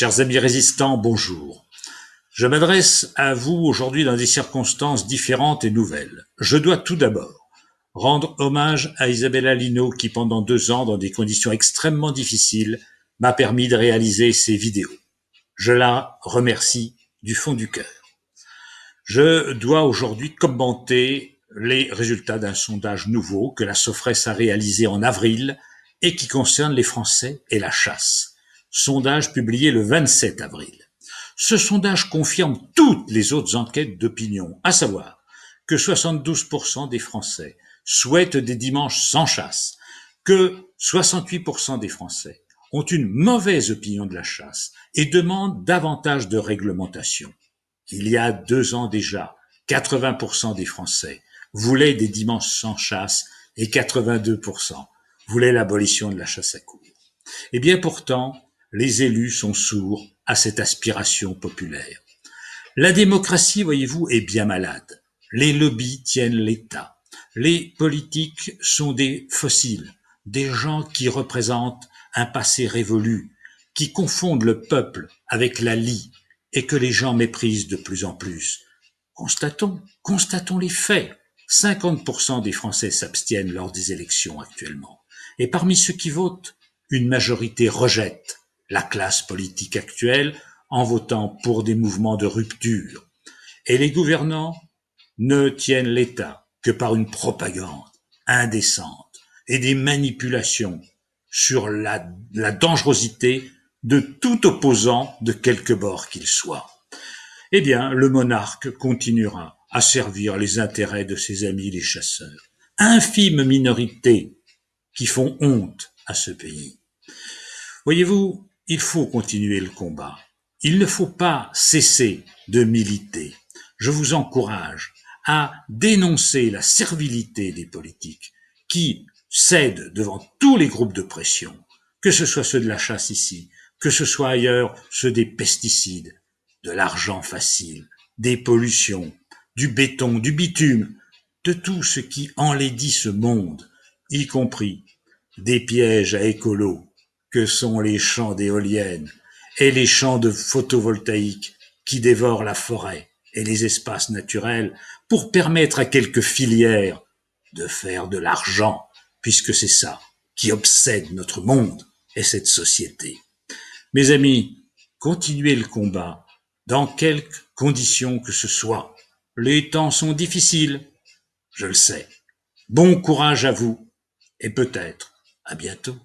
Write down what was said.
Chers amis résistants, bonjour. Je m'adresse à vous aujourd'hui dans des circonstances différentes et nouvelles. Je dois tout d'abord rendre hommage à Isabella Lino qui pendant deux ans, dans des conditions extrêmement difficiles, m'a permis de réaliser ces vidéos. Je la remercie du fond du cœur. Je dois aujourd'hui commenter les résultats d'un sondage nouveau que la Sofres a réalisé en avril et qui concerne les Français et la chasse. Sondage publié le 27 avril. Ce sondage confirme toutes les autres enquêtes d'opinion, à savoir que 72% des Français souhaitent des dimanches sans chasse, que 68% des Français ont une mauvaise opinion de la chasse et demandent davantage de réglementation. Il y a deux ans déjà, 80% des Français voulaient des dimanches sans chasse et 82% voulaient l'abolition de la chasse à cour. Eh bien pourtant, les élus sont sourds à cette aspiration populaire. La démocratie, voyez-vous, est bien malade. Les lobbies tiennent l'État. Les politiques sont des fossiles, des gens qui représentent un passé révolu, qui confondent le peuple avec la lie et que les gens méprisent de plus en plus. Constatons, constatons les faits. 50% des Français s'abstiennent lors des élections actuellement. Et parmi ceux qui votent, une majorité rejette la classe politique actuelle en votant pour des mouvements de rupture. Et les gouvernants ne tiennent l'État que par une propagande indécente et des manipulations sur la, dangerosité de tout opposant de quelque bord qu'il soit. Eh bien, le monarque continuera à servir les intérêts de ses amis les chasseurs. Infime minorité qui font honte à ce pays. Voyez-vous, il faut continuer le combat. Il ne faut pas cesser de militer. Je vous encourage à dénoncer la servilité des politiques qui cèdent devant tous les groupes de pression, que ce soit ceux de la chasse ici, que ce soit ailleurs ceux des pesticides, de l'argent facile, des pollutions, du béton, du bitume, de tout ce qui enlaidit ce monde, y compris des pièges à écolo, que sont les champs d'éoliennes et les champs de photovoltaïque qui dévorent la forêt et les espaces naturels pour permettre à quelques filières de faire de l'argent, puisque c'est ça qui obsède notre monde et cette société. Mes amis, continuez le combat dans quelques conditions que ce soit. Les temps sont difficiles, je le sais. Bon courage à vous et peut-être à bientôt.